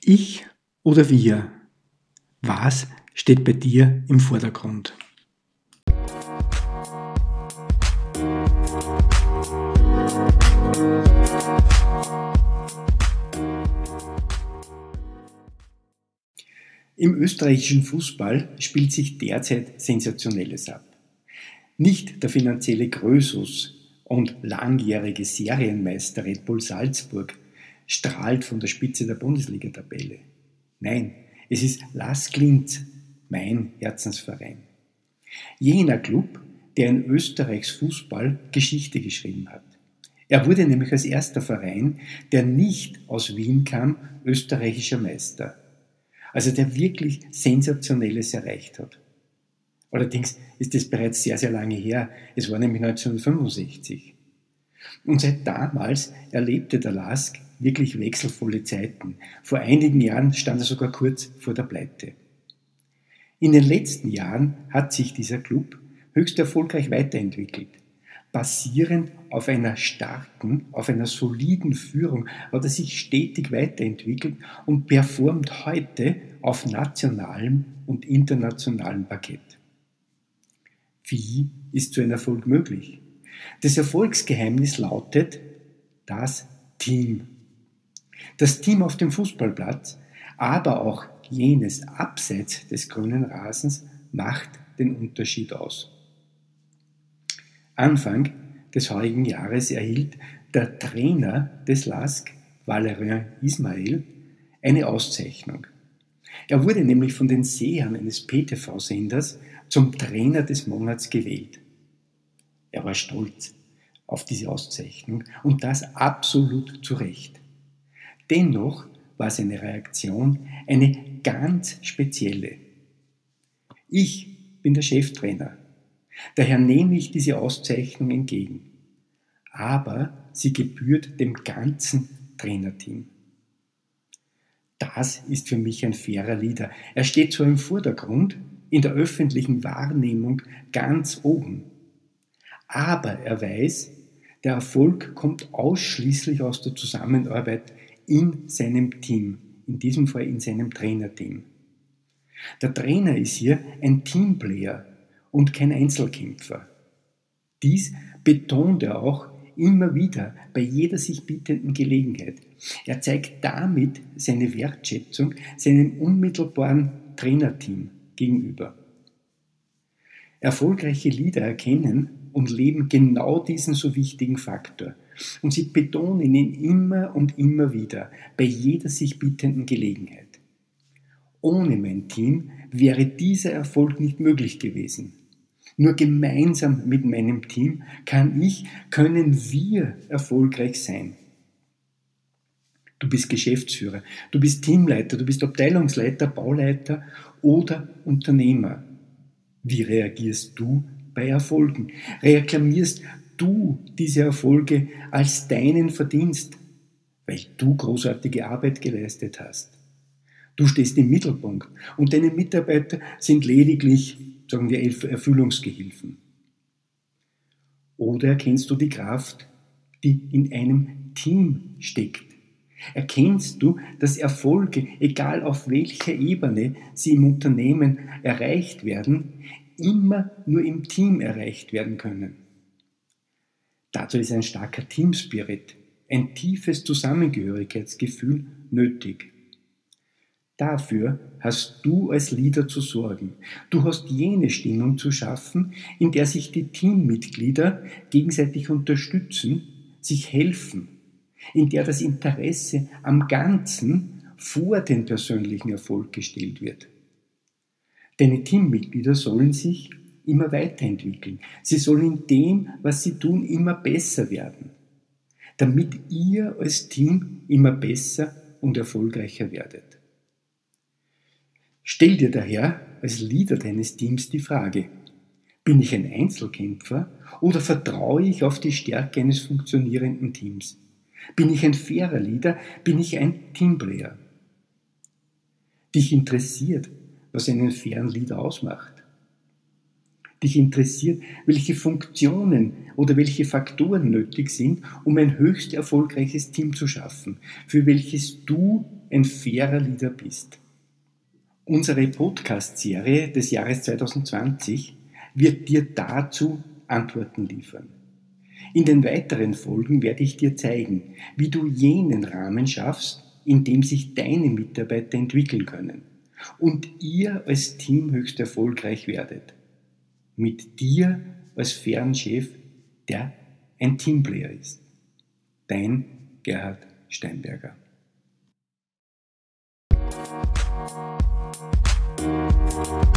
Ich oder wir? Was steht bei dir im Vordergrund? Im österreichischen Fußball spielt sich derzeit Sensationelles ab. Nicht der finanzielle Größus und langjährige Serienmeister Red Bull Salzburg strahlt von der Spitze der Bundesliga-Tabelle. Nein, es ist Las Klint, mein Herzensverein. Jener Club, der in Österreichs Fußball Geschichte geschrieben hat. Er wurde nämlich als erster Verein, der nicht aus Wien kam, österreichischer Meister. Also der wirklich Sensationelles erreicht hat. Allerdings ist das bereits sehr, sehr lange her. Es war nämlich 1965. Und seit damals erlebte der Lask wirklich wechselvolle Zeiten. Vor einigen Jahren stand er sogar kurz vor der Pleite. In den letzten Jahren hat sich dieser Club höchst erfolgreich weiterentwickelt. Basierend auf einer starken, auf einer soliden Führung hat er sich stetig weiterentwickelt und performt heute auf nationalem und internationalem Parkett. Wie ist so ein Erfolg möglich? Das Erfolgsgeheimnis lautet das Team. Das Team auf dem Fußballplatz, aber auch jenes abseits des grünen Rasens macht den Unterschied aus. Anfang des heurigen Jahres erhielt der Trainer des LASK, Valerian Ismail, eine Auszeichnung. Er wurde nämlich von den Sehern eines PTV-Senders zum Trainer des Monats gewählt. Er war stolz auf diese Auszeichnung und das absolut zu Recht. Dennoch war seine Reaktion eine ganz spezielle. Ich bin der Cheftrainer. Daher nehme ich diese Auszeichnung entgegen. Aber sie gebührt dem ganzen Trainerteam. Das ist für mich ein fairer Leader. Er steht so im Vordergrund, in der öffentlichen Wahrnehmung ganz oben. Aber er weiß, der Erfolg kommt ausschließlich aus der Zusammenarbeit in seinem Team, in diesem Fall in seinem Trainerteam. Der Trainer ist hier ein Teamplayer und kein Einzelkämpfer. Dies betont er auch immer wieder bei jeder sich bietenden Gelegenheit. Er zeigt damit seine Wertschätzung seinem unmittelbaren Trainerteam gegenüber. Erfolgreiche Leader erkennen und leben genau diesen so wichtigen Faktor. Und sie betonen ihn immer und immer wieder bei jeder sich bietenden Gelegenheit. Ohne mein Team wäre dieser Erfolg nicht möglich gewesen. Nur gemeinsam mit meinem Team kann ich, können wir erfolgreich sein. Du bist Geschäftsführer, du bist Teamleiter, du bist Abteilungsleiter, Bauleiter oder Unternehmer. Wie reagierst du bei Erfolgen? Reklamierst du diese Erfolge als deinen Verdienst, weil du großartige Arbeit geleistet hast? Du stehst im Mittelpunkt und deine Mitarbeiter sind lediglich, sagen wir, Erfüllungsgehilfen. Oder erkennst du die Kraft, die in einem Team steckt? Erkennst du, dass Erfolge, egal auf welcher Ebene sie im Unternehmen erreicht werden, immer nur im Team erreicht werden können? Dazu ist ein starker Teamspirit, ein tiefes Zusammengehörigkeitsgefühl nötig. Dafür hast du als Leader zu sorgen. Du hast jene Stimmung zu schaffen, in der sich die Teammitglieder gegenseitig unterstützen, sich helfen in der das Interesse am Ganzen vor den persönlichen Erfolg gestellt wird. Deine Teammitglieder sollen sich immer weiterentwickeln. Sie sollen in dem, was sie tun, immer besser werden, damit ihr als Team immer besser und erfolgreicher werdet. Stell dir daher als Leader deines Teams die Frage, bin ich ein Einzelkämpfer oder vertraue ich auf die Stärke eines funktionierenden Teams? Bin ich ein fairer Leader? Bin ich ein Teamplayer? Dich interessiert, was einen fairen Leader ausmacht. Dich interessiert, welche Funktionen oder welche Faktoren nötig sind, um ein höchst erfolgreiches Team zu schaffen, für welches du ein fairer Leader bist. Unsere Podcast-Serie des Jahres 2020 wird dir dazu Antworten liefern. In den weiteren Folgen werde ich dir zeigen, wie du jenen Rahmen schaffst, in dem sich deine Mitarbeiter entwickeln können und ihr als Team höchst erfolgreich werdet. Mit dir als fairen Chef, der ein Teamplayer ist. Dein Gerhard Steinberger. Musik